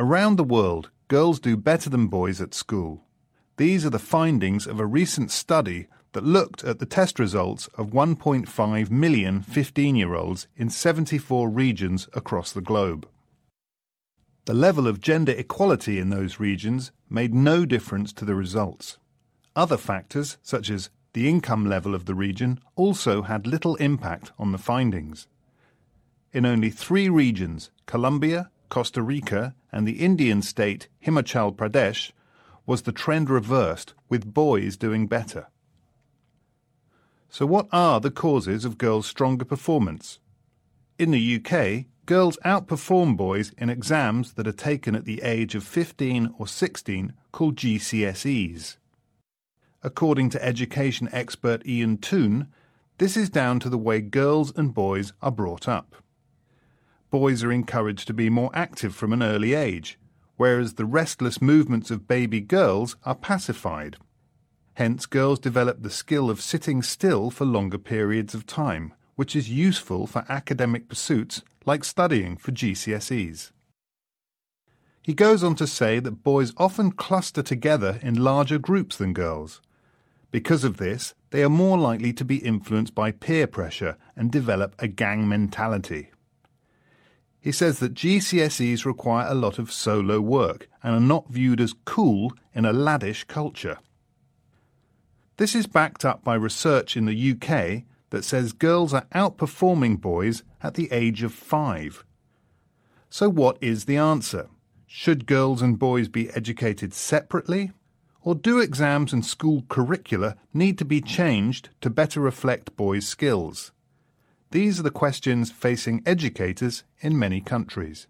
Around the world, girls do better than boys at school. These are the findings of a recent study that looked at the test results of 1.5 million 15 year olds in 74 regions across the globe. The level of gender equality in those regions made no difference to the results. Other factors, such as the income level of the region, also had little impact on the findings. In only three regions, Colombia, Costa Rica, and the Indian state Himachal Pradesh, was the trend reversed, with boys doing better. So, what are the causes of girls' stronger performance? In the UK, girls outperform boys in exams that are taken at the age of 15 or 16 called GCSEs. According to education expert Ian Toone, this is down to the way girls and boys are brought up. Boys are encouraged to be more active from an early age, whereas the restless movements of baby girls are pacified. Hence, girls develop the skill of sitting still for longer periods of time, which is useful for academic pursuits like studying for GCSEs. He goes on to say that boys often cluster together in larger groups than girls. Because of this, they are more likely to be influenced by peer pressure and develop a gang mentality. He says that GCSEs require a lot of solo work and are not viewed as cool in a laddish culture. This is backed up by research in the UK that says girls are outperforming boys at the age of five. So, what is the answer? Should girls and boys be educated separately? Or do exams and school curricula need to be changed to better reflect boys' skills? These are the questions facing educators in many countries.